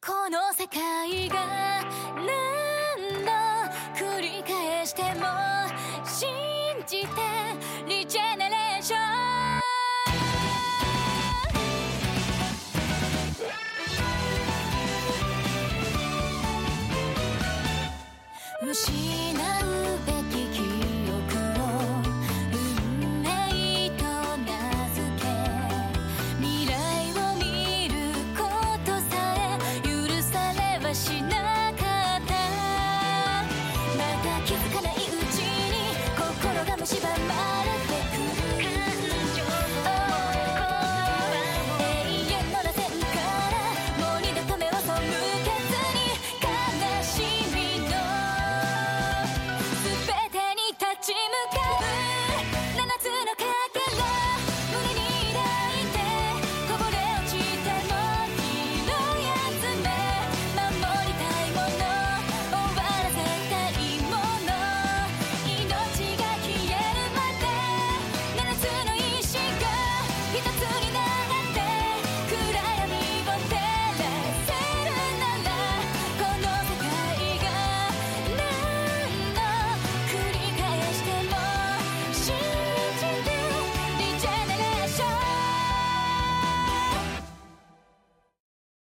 この世界が何度繰り返しても信じてリジェネレーション虫